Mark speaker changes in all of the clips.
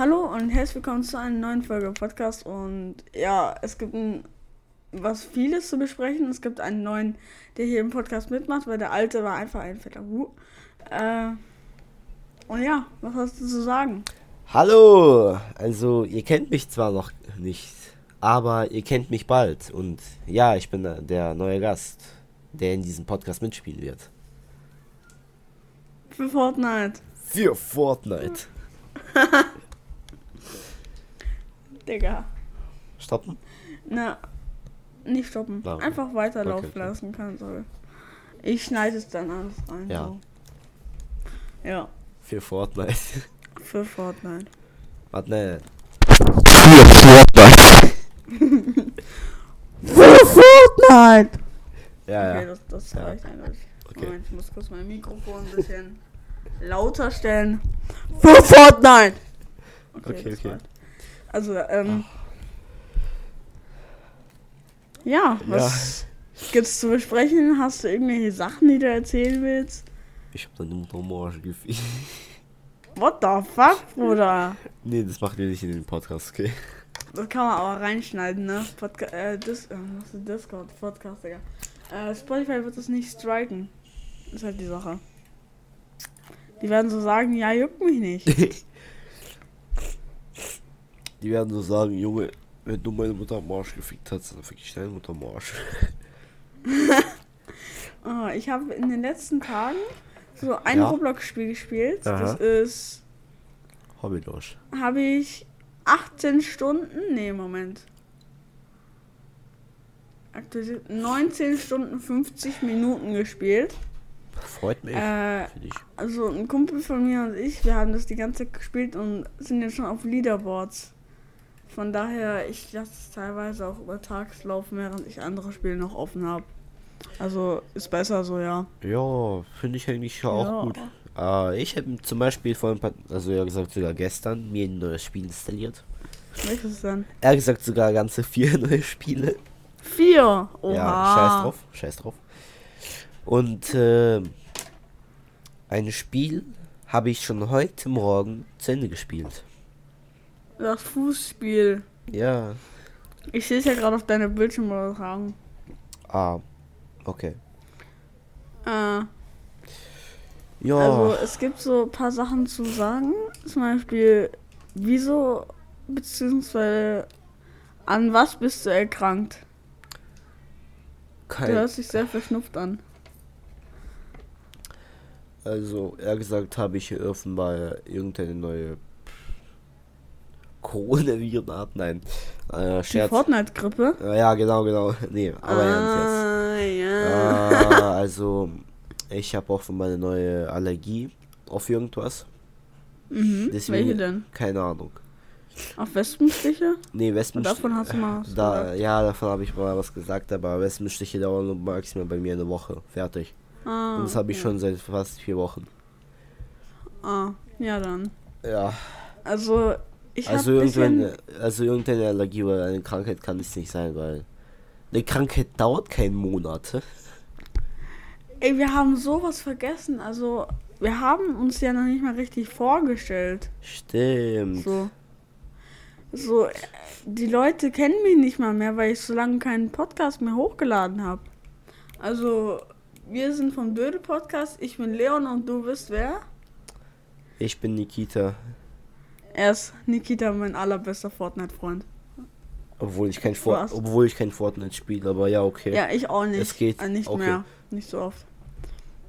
Speaker 1: Hallo und herzlich willkommen zu einer neuen Folge Podcast. Und ja, es gibt ein, was vieles zu besprechen. Es gibt einen neuen, der hier im Podcast mitmacht, weil der alte war einfach ein fetter Hu. Äh, und ja, was hast du zu sagen?
Speaker 2: Hallo! Also, ihr kennt mich zwar noch nicht, aber ihr kennt mich bald. Und ja, ich bin der neue Gast, der in diesem Podcast mitspielen wird.
Speaker 1: Für Fortnite.
Speaker 2: Für Fortnite.
Speaker 1: Digga.
Speaker 2: Stoppen?
Speaker 1: Na, nicht stoppen.
Speaker 2: Warum?
Speaker 1: Einfach weiterlaufen
Speaker 2: Okay, okay.
Speaker 1: lassen kann soll. Ich schneide es dann alles rein.
Speaker 2: Ja.
Speaker 1: So. Ja,
Speaker 2: Für Fortnite.
Speaker 1: für Fortnite.
Speaker 2: Warte, ne. Für Fortnite.
Speaker 1: Für Fortnite!
Speaker 2: Ja,
Speaker 1: Okay,
Speaker 2: ja.
Speaker 1: das, das
Speaker 2: Ja.
Speaker 1: reicht eindeutig.
Speaker 2: Okay.
Speaker 1: Moment, ich muss kurz mein Mikrofon ein bisschen lauter stellen. Für Fortnite!
Speaker 2: Okay,
Speaker 1: das
Speaker 2: okay.
Speaker 1: Also, ähm. Ja, was gibt's zu besprechen? Hast du irgendwelche Sachen, die du erzählen willst?
Speaker 2: Ich hab deine Morsch gefühlt.
Speaker 1: What the fuck, Bruder?
Speaker 2: Nee, das macht ihr nicht in den Podcast, okay?
Speaker 1: Das kann man aber reinschneiden, ne? Podca äh, Dis äh, was ist Discord, Podcast, Digga. Äh, Spotify wird das nicht striken. Ist halt die Sache. Die werden so sagen, ja, juckt mich nicht.
Speaker 2: Die werden so sagen, Junge, wenn du meine Mutter am Arsch gefickt hast, dann fick ich deine Mutter am Arsch.
Speaker 1: Oh, ich habe in den letzten Tagen so ein
Speaker 2: Ja.
Speaker 1: Roblox-Spiel gespielt.
Speaker 2: Aha.
Speaker 1: Das ist,
Speaker 2: Hobbylos.
Speaker 1: habe ich 18 Stunden, nee, Moment. Aktualisiert, 19 Stunden 50 Minuten gespielt.
Speaker 2: Freut mich
Speaker 1: Äh. Also ein Kumpel von mir und ich, wir haben das die ganze Zeit gespielt und sind jetzt schon auf Leaderboards. Von daher, ich lasse es teilweise auch über Tags laufen, während ich andere Spiele noch offen habe. Also ist besser so, ja.
Speaker 2: Ja, finde ich eigentlich auch
Speaker 1: Ja.
Speaker 2: gut. Äh, ich habe zum Beispiel vor ein paar, also ja gesagt sogar gestern, mir ein neues Spiel installiert.
Speaker 1: Welches denn?
Speaker 2: Er hat gesagt sogar ganze vier neue Spiele.
Speaker 1: Vier! Oha!
Speaker 2: Ja, scheiß drauf, scheiß drauf. Und äh, ein Spiel habe ich schon heute Morgen zu Ende gespielt.
Speaker 1: Das Fußspiel.
Speaker 2: Ja.
Speaker 1: Ich sehe es ja gerade auf deiner Bildschirmübertragung.
Speaker 2: Ah, okay.
Speaker 1: Äh,
Speaker 2: Ja,
Speaker 1: Also es gibt so ein paar Sachen zu sagen. Zum Beispiel, wieso, beziehungsweise an was bist du erkrankt? Du
Speaker 2: kein,
Speaker 1: hörst dich sehr verschnupft an.
Speaker 2: also er gesagt habe ich hier offenbar irgendeine neue Coronavirenart, nein. Äh, Scherz.
Speaker 1: Fortnite-Grippe.
Speaker 2: Äh, Ja, genau, genau. Nee, aber ernst jetzt.
Speaker 1: ah, ja.
Speaker 2: Ah, also, ich habe auch von meiner neue Allergie auf irgendwas.
Speaker 1: Mhm.
Speaker 2: deswegen-
Speaker 1: Welche denn?
Speaker 2: Keine Ahnung.
Speaker 1: Auf Wespenstiche?
Speaker 2: Nee, Wespen.
Speaker 1: Und davon hast du mal was
Speaker 2: Da,
Speaker 1: gesagt.
Speaker 2: ja, davon habe ich mal was gesagt, aber Wespenstiche dauern maximal bei mir eine Woche. Fertig.
Speaker 1: Ah,
Speaker 2: Und das habe ich
Speaker 1: okay.
Speaker 2: schon seit fast vier Wochen.
Speaker 1: Ah, ja dann.
Speaker 2: Ja.
Speaker 1: Also, ich
Speaker 2: Also irgendeine, also irgendeine Allergie oder eine Krankheit kann es nicht sein, weil eine Krankheit dauert keinen Monat.
Speaker 1: Ey, wir haben sowas vergessen. Also, wir haben uns ja noch nicht mal richtig vorgestellt.
Speaker 2: Stimmt.
Speaker 1: So. So, äh, die Leute kennen mich nicht mal mehr, weil ich so lange keinen Podcast mehr hochgeladen habe. Also, wir sind vom Döde Podcast. Ich bin Leon und du bist wer?
Speaker 2: Ich bin Nikita,
Speaker 1: Er ist Nikita, mein allerbester Fortnite-Freund.
Speaker 2: obwohl ich kein Fort, obwohl ich kein Fortnite spiele, aber ja okay.
Speaker 1: Ja, ich auch nicht.
Speaker 2: Es geht,
Speaker 1: Äh, nicht
Speaker 2: okay.
Speaker 1: mehr. Nicht so oft.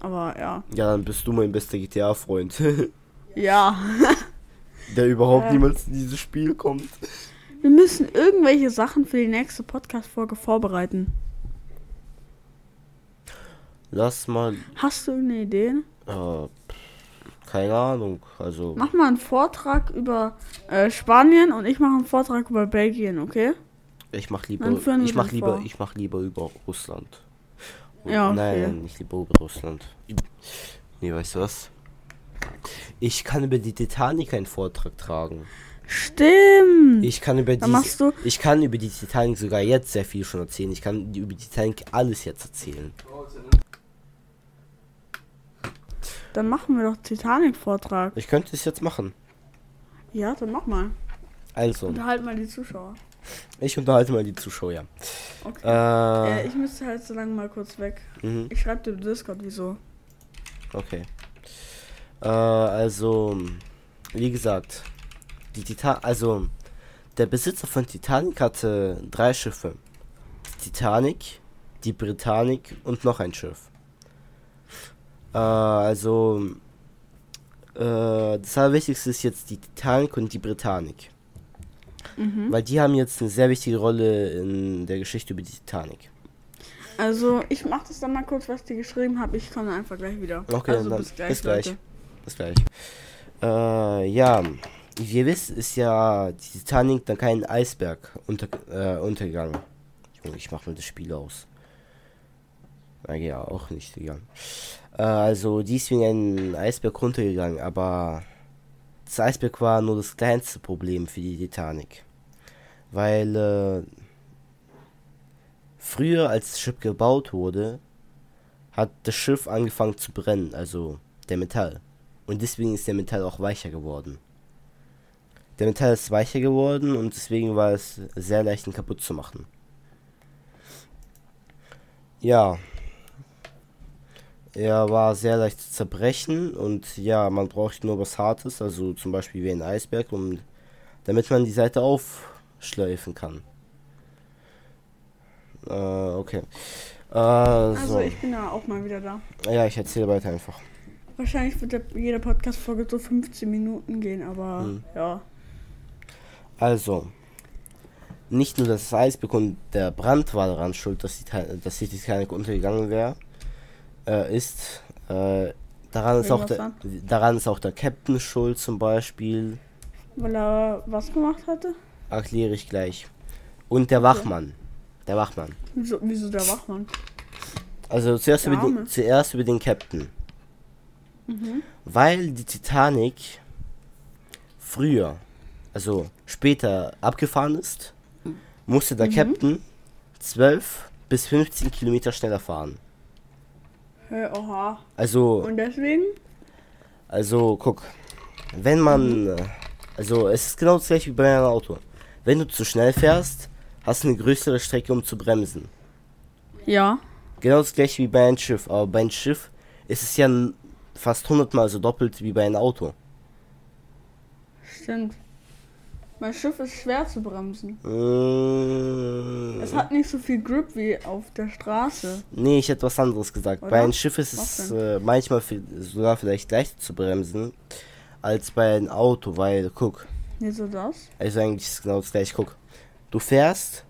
Speaker 1: Aber ja.
Speaker 2: Ja, dann bist du mein bester GTA-Freund,
Speaker 1: Ja.
Speaker 2: der überhaupt
Speaker 1: Ja.
Speaker 2: niemals in dieses Spiel kommt.
Speaker 1: Wir müssen irgendwelche Sachen für die nächste Podcast-Folge vorbereiten.
Speaker 2: Lass mal,
Speaker 1: Hast du irgendeine Idee?
Speaker 2: äh, keine Ahnung, also
Speaker 1: Mach mal einen Vortrag über äh, Spanien und ich mache einen Vortrag über Belgien, okay?
Speaker 2: ich mach lieber, ich mach lieber,
Speaker 1: vor.
Speaker 2: ich mach lieber über Russland. Und-
Speaker 1: Ja, okay.
Speaker 2: Nein, nein, nicht lieber über Russland. Nee, weißt du was? Ich kann über die Titanic einen Vortrag tragen.
Speaker 1: Stimmt.
Speaker 2: Ich kann über die,
Speaker 1: machst du-
Speaker 2: ich kann über die Titanic sogar jetzt sehr viel schon erzählen. Ich kann über die Titanic alles jetzt erzählen.
Speaker 1: Dann machen wir doch Titanic-Vortrag.
Speaker 2: Ich könnte es jetzt machen.
Speaker 1: Ja, dann mach mal.
Speaker 2: Also,
Speaker 1: Unterhalt mal die Zuschauer.
Speaker 2: ich unterhalte mal die Zuschauer.
Speaker 1: Okay.
Speaker 2: Äh,
Speaker 1: Äh, ich müsste halt so lange mal kurz weg.
Speaker 2: mhm,
Speaker 1: Ich schreibe dir im Discord, wieso.
Speaker 2: okay. Äh, also, wie gesagt, die Titan, also, der Besitzer von Titanic hatte drei Schiffe. Die Titanic, die Britannic und noch ein Schiff. Äh, also, äh, das Allerwichtigste ist jetzt die Titanic und die Britannic.
Speaker 1: Mhm.
Speaker 2: Weil die haben jetzt eine sehr wichtige Rolle in der Geschichte über die Titanic.
Speaker 1: Also, ich mach das dann mal kurz, was die geschrieben habe. Ich komme einfach gleich wieder.
Speaker 2: Okay,
Speaker 1: also,
Speaker 2: dann
Speaker 1: bis gleich,
Speaker 2: bis gleich.
Speaker 1: Leute.
Speaker 2: Bis gleich. Äh, ja, wie ihr wisst, ist ja die Titanic dann kein Eisberg unter, äh, untergegangen. Junge, ich mach mal das Spiel aus. Ja, auch nicht gegangen. Äh, also, die ist wegen einem Eisberg runtergegangen, aber das Eisberg war nur das kleinste Problem für die Titanic. Weil, äh, früher, als das Schiff gebaut wurde, hat das Schiff angefangen zu brennen, also der Metall. Und deswegen ist der Metall auch weicher geworden. Der Metall ist weicher geworden und deswegen war es sehr leicht, ihn kaputt zu machen. Ja. Er war sehr leicht zu zerbrechen und ja, man braucht nur was Hartes, also zum Beispiel wie ein Eisberg, um, damit man die Seite aufschleifen kann. Äh, okay. Äh,
Speaker 1: Also,
Speaker 2: so.
Speaker 1: ich bin ja auch mal wieder da.
Speaker 2: Ja, ich erzähle weiter einfach.
Speaker 1: Wahrscheinlich wird jede Podcast-Folge so 15 Minuten gehen, aber
Speaker 2: Hm.
Speaker 1: ja.
Speaker 2: Also, nicht nur das Eisberg und der Brand war daran schuld, dass die, dass die Titanic untergegangen wäre, äh, ist, äh, daran ist, auch der, daran ist auch der Captain schuld zum Beispiel,
Speaker 1: Weil er was gemacht hatte?
Speaker 2: erkläre ich gleich. Und der Wachmann. Der Wachmann.
Speaker 1: Wieso, wieso der Wachmann?
Speaker 2: Also zuerst
Speaker 1: Der
Speaker 2: über, den, zuerst über den Captain.
Speaker 1: Mhm.
Speaker 2: Weil die Titanic früher, also später abgefahren ist, musste der
Speaker 1: Mhm.
Speaker 2: Captain 12 bis 15 Kilometer schneller fahren.
Speaker 1: Hä, oha.
Speaker 2: Also,
Speaker 1: Und deswegen?
Speaker 2: also guck, wenn man, äh, also es ist genau das gleiche wie bei einem Auto. Wenn du zu schnell fährst, hast du eine größere Strecke, um zu bremsen.
Speaker 1: Ja.
Speaker 2: Genau das gleiche wie bei einem Schiff, aber bei einem Schiff ist es ja fast hundertmal so doppelt wie bei einem Auto.
Speaker 1: Stimmt. Mein Schiff ist schwer zu bremsen.
Speaker 2: Mm,
Speaker 1: Es hat nicht so viel Grip wie auf der Straße.
Speaker 2: Nee, ich hätte was anderes gesagt.
Speaker 1: Oder?
Speaker 2: Bei einem Schiff ist
Speaker 1: Was
Speaker 2: es äh, manchmal vi- sogar vielleicht leichter zu bremsen als bei einem Auto, weil, guck,
Speaker 1: Wieso das?
Speaker 2: also eigentlich ist es genau das gleiche. Guck, du fährst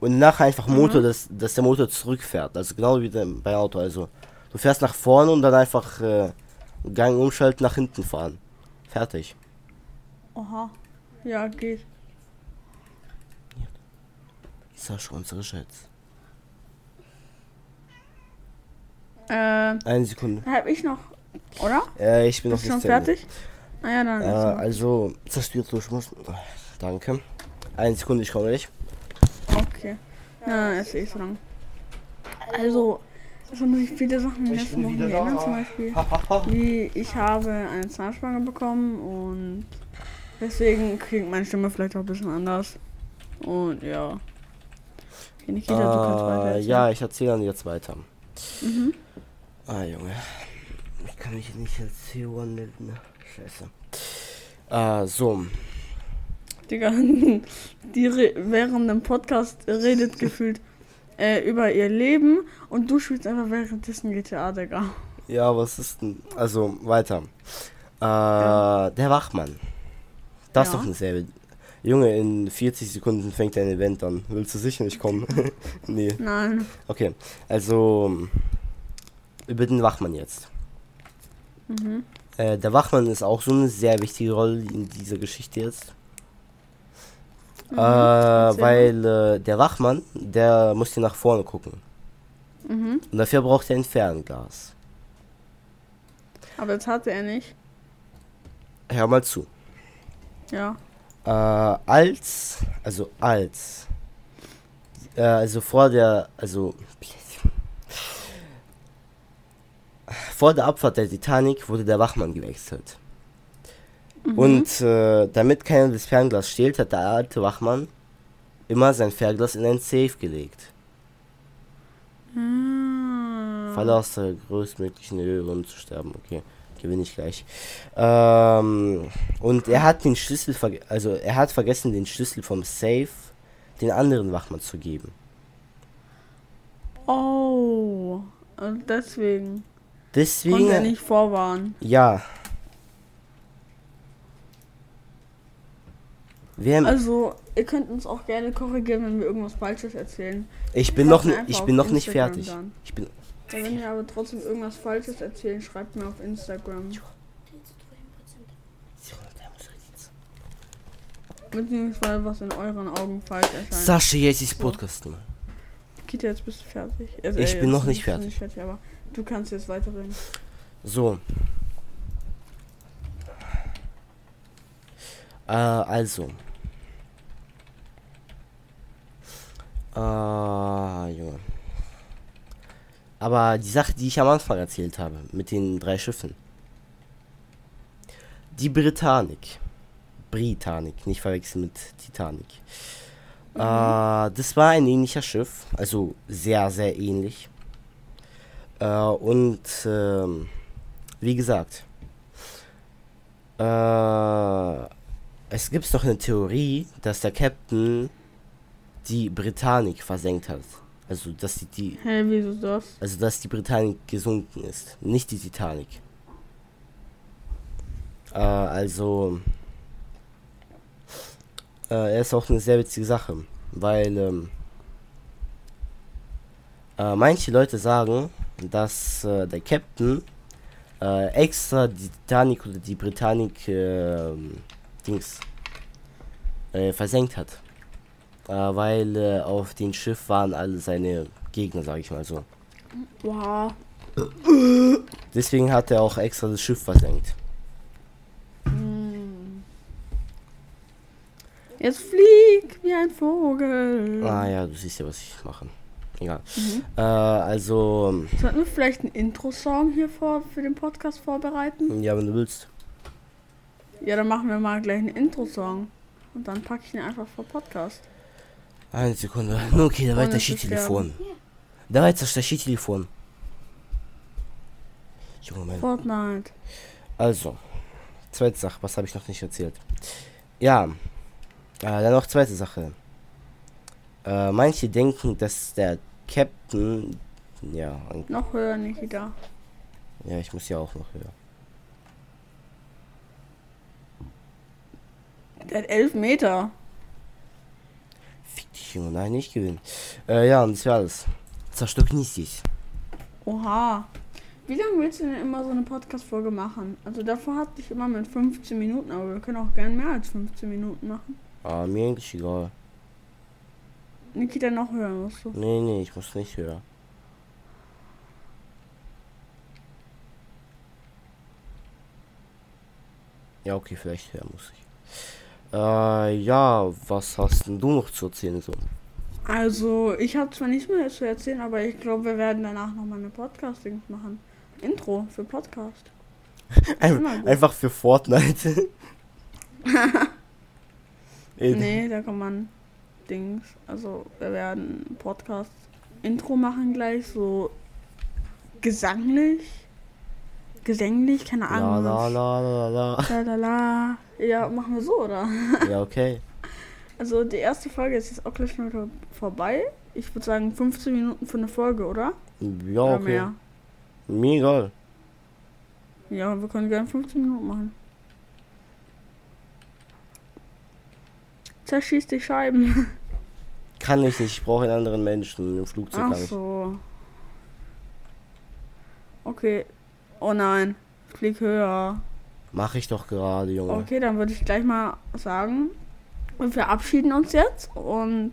Speaker 2: und nachher einfach Motor,
Speaker 1: Mhm.
Speaker 2: dass, dass der Motor zurückfährt. Also genau wie beim bei Auto. Also du fährst nach vorne und dann einfach äh, Gang umschalten, nach hinten fahren. Fertig.
Speaker 1: Oha. Ja, geht.
Speaker 2: Sascha, unsere Schätze.
Speaker 1: Äh,
Speaker 2: Eine Sekunde.
Speaker 1: hab ich noch. Oder?
Speaker 2: Äh, ich bin noch
Speaker 1: Bist du
Speaker 2: nicht
Speaker 1: schon fertig? Ah ja, dann.
Speaker 2: Äh, also, zerstört durch muss. Danke. Eine Sekunde, ich komme gleich.
Speaker 1: Okay. Ja, dann ist so lang. Also, es haben sich viele Sachen in den
Speaker 2: Ich
Speaker 1: letzten Wochen geändert,
Speaker 2: da.
Speaker 1: zum Beispiel. Wie ich habe eine Zahnspange bekommen und deswegen klingt meine Stimme vielleicht auch ein bisschen anders. Und ja. Okay, Nikita, du kannst weiter
Speaker 2: Äh,
Speaker 1: erzählen.
Speaker 2: ja, ich erzähle dann jetzt weiter.
Speaker 1: Mhm.
Speaker 2: Ah, Junge. Ich kann mich nicht erzählen. Ne? Scheiße. Äh, so.
Speaker 1: Digga, die re während dem Podcast redet gefühlt äh, über ihr Leben und du spielst einfach währenddessen GTA, Digga.
Speaker 2: Ja, was ist denn? Also, weiter. Äh,
Speaker 1: Ja.
Speaker 2: der Wachmann. Das ist
Speaker 1: Ja.
Speaker 2: doch eine selbe. Junge, in 40 Sekunden fängt dein Event an. Willst du sicher nicht kommen? nee.
Speaker 1: Nein.
Speaker 2: Okay, also über den Wachmann jetzt.
Speaker 1: Mhm.
Speaker 2: Äh, der Wachmann ist auch so eine sehr wichtige Rolle in dieser Geschichte jetzt.
Speaker 1: Mhm.
Speaker 2: Äh, weil äh, der Wachmann, der muss hier nach vorne gucken.
Speaker 1: Mhm.
Speaker 2: Und dafür braucht er ein Fernglas.
Speaker 1: Aber das hatte er nicht.
Speaker 2: Hör mal zu.
Speaker 1: Ja.
Speaker 2: Äh, als, also als, äh, also vor der, also vor der Abfahrt der Titanic wurde der Wachmann gewechselt.
Speaker 1: Mhm.
Speaker 2: Und äh, damit keiner das Fernglas stehlt, hat der alte Wachmann immer sein Fernglas in ein Safe gelegt.
Speaker 1: Ah.
Speaker 2: Falle aus der größtmöglichen Höhe, um zu sterben. Okay, gewinne ich gleich. Ähm, und er hat den Schlüssel, also er hat vergessen, den Schlüssel vom Safe den anderen Wachmann zu geben.
Speaker 1: Oh. Und deswegen. Konnte
Speaker 2: Deswegen,
Speaker 1: er nicht vorwarnen.
Speaker 2: ja. Wir,
Speaker 1: Also, ihr könnt uns auch gerne korrigieren, wenn wir irgendwas Falsches erzählen.
Speaker 2: ich bin noch, ich bin noch nicht fertig.
Speaker 1: dann.
Speaker 2: Ich bin,
Speaker 1: wenn wir aber trotzdem irgendwas Falsches erzählen, schreibt mir auf Instagram. Beziehungsweise was in euren Augen falsch erscheint.
Speaker 2: Sascha, jetzt ist Podcast mehr.
Speaker 1: Kita, jetzt bist du fertig. Also,
Speaker 2: Ich
Speaker 1: äh,
Speaker 2: bin noch nicht fertig.
Speaker 1: Nicht fertig aber du kannst jetzt weiterreden.
Speaker 2: So. Äh, also. Äh, Junge. Aber die Sache, die ich am Anfang erzählt habe, mit den drei Schiffen. Die Britannic. Britannic, nicht verwechseln mit Titanic. Äh, das war ein ähnlicher Schiff, also sehr, sehr ähnlich. Äh, und ähm, wie gesagt, äh, es gibt doch eine Theorie, dass der Captain die Britannic versenkt hat. Also dass die, die
Speaker 1: Hä, wieso das?
Speaker 2: also dass die Britannic gesunken ist, nicht die Titanic. Äh, also äh, er ist auch eine sehr witzige Sache, weil ähm, äh, manche Leute sagen, dass äh, der Captain äh, extra die Titanic oder die Britannic äh, Dings äh, versenkt hat. Äh, weil äh, auf dem Schiff waren alle seine Gegner, sag ich mal so.
Speaker 1: Wow.
Speaker 2: Deswegen hat er auch extra das Schiff versenkt.
Speaker 1: Hm. Jetzt flieg wie ein Vogel.
Speaker 2: Ah ja, du siehst ja, was ich mache. Egal.
Speaker 1: Mhm.
Speaker 2: Äh, also,
Speaker 1: Sollten wir vielleicht einen Intro-Song hier vor, für den Podcast vorbereiten?
Speaker 2: ja, wenn du willst.
Speaker 1: Ja, dann machen wir mal gleich einen Intro-Song. Und dann packe ich ihn einfach vor Podcast.
Speaker 2: Eine Sekunde. Ну, Okay, давай
Speaker 1: Ohne
Speaker 2: тащи
Speaker 1: zu
Speaker 2: телефон. Давай тащи телефон. Junge, mein.
Speaker 1: Fortnite.
Speaker 2: Also, zweite Sache, was habe ich noch nicht erzählt? Ja, äh, dann noch zweite Sache. Äh, manche denken, dass der Captain, ja, ein-
Speaker 1: Noch höher, Nikita.
Speaker 2: ja, ich muss ja auch noch höher.
Speaker 1: Der hat elf Meter.
Speaker 2: Fick dich, Junge. Nein, nicht gewinnen. Äh, ja, und das wäre alles. Zerstück nicht dich.
Speaker 1: Oha. Wie lange willst du denn immer so eine Podcast-Folge machen? Also davor hatte ich immer mit 15 Minuten, aber wir können auch gern mehr als 15 Minuten machen.
Speaker 2: Ah, mir eigentlich egal.
Speaker 1: Nikita, noch höher musst du.
Speaker 2: Nee, nee, ich muss nicht höher. Ja, okay, vielleicht höher muss ich. Äh, ja, was hast denn du noch zu erzählen so?
Speaker 1: Also, ich habe zwar nicht mehr zu erzählen, aber ich glaube, wir werden danach nochmal eine Podcasting machen. Intro für Podcast.
Speaker 2: Ein, einfach für Fortnite.
Speaker 1: Nee, da kann man Dings. Also, wir werden Podcast Intro machen gleich, so gesanglich. Gesänglich, keine Ahnung.
Speaker 2: la la la la.
Speaker 1: La, la, la. Ja, machen wir so, oder?
Speaker 2: Ja, okay.
Speaker 1: Also, die erste Folge ist jetzt auch gleich schon wieder vorbei. Ich würde sagen 15 Minuten für eine Folge, oder?
Speaker 2: Ja,
Speaker 1: Oder
Speaker 2: okay.
Speaker 1: mehr.
Speaker 2: Mir egal.
Speaker 1: Ja, wir können gerne 15 Minuten machen. Zerschieß die Scheiben.
Speaker 2: Kann ich nicht, ich brauche einen anderen Menschen. Im Flugzeug
Speaker 1: Ach so. Okay. Oh nein. Flieg höher.
Speaker 2: Mach ich doch gerade, Junge.
Speaker 1: Okay, dann würde ich gleich mal sagen, wir verabschieden uns jetzt und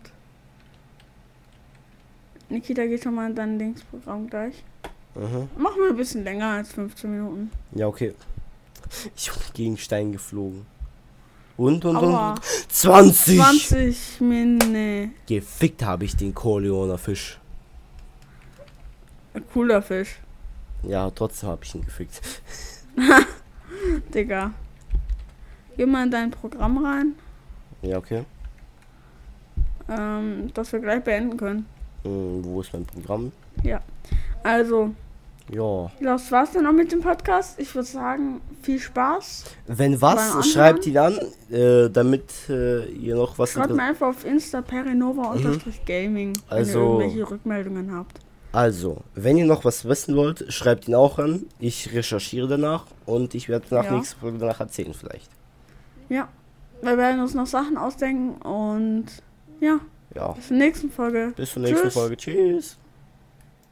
Speaker 1: Nikita geht schon mal in dein Linksprogramm gleich.
Speaker 2: Mhm.
Speaker 1: Machen wir ein bisschen länger als 15 Minuten.
Speaker 2: Ja, okay. Ich bin gegen Stein geflogen. Und, und,
Speaker 1: Aua.
Speaker 2: und. 20!
Speaker 1: 20 Minuten.
Speaker 2: Gefickt habe ich den Corleoner Fisch.
Speaker 1: Cooler Fisch.
Speaker 2: Ja, trotzdem habe ich ihn gefickt.
Speaker 1: Digga. Geh mal in dein Programm rein,
Speaker 2: Ja, okay.
Speaker 1: ähm, dass wir gleich beenden können.
Speaker 2: Hm, wo ist mein Programm?
Speaker 1: Also,
Speaker 2: Ja.
Speaker 1: das war's dann auch mit dem Podcast. Ich würde sagen, viel Spaß.
Speaker 2: Wenn was, schreibt ihn an, äh, damit äh, ihr noch was
Speaker 1: Schreibt mir einfach auf Insta perinova-gaming, wenn ihr
Speaker 2: Also-
Speaker 1: irgendwelche Rückmeldungen habt.
Speaker 2: Also, wenn ihr noch was wissen wollt, schreibt ihn auch an. Ich recherchiere danach und ich werde nach
Speaker 1: Ja.
Speaker 2: nächster Folge danach erzählen vielleicht.
Speaker 1: Ja, wir werden uns noch Sachen ausdenken und ja,
Speaker 2: Ja.
Speaker 1: bis zur nächsten Folge.
Speaker 2: Bis zur nächsten
Speaker 1: Tschüss.
Speaker 2: Folge. Tschüss.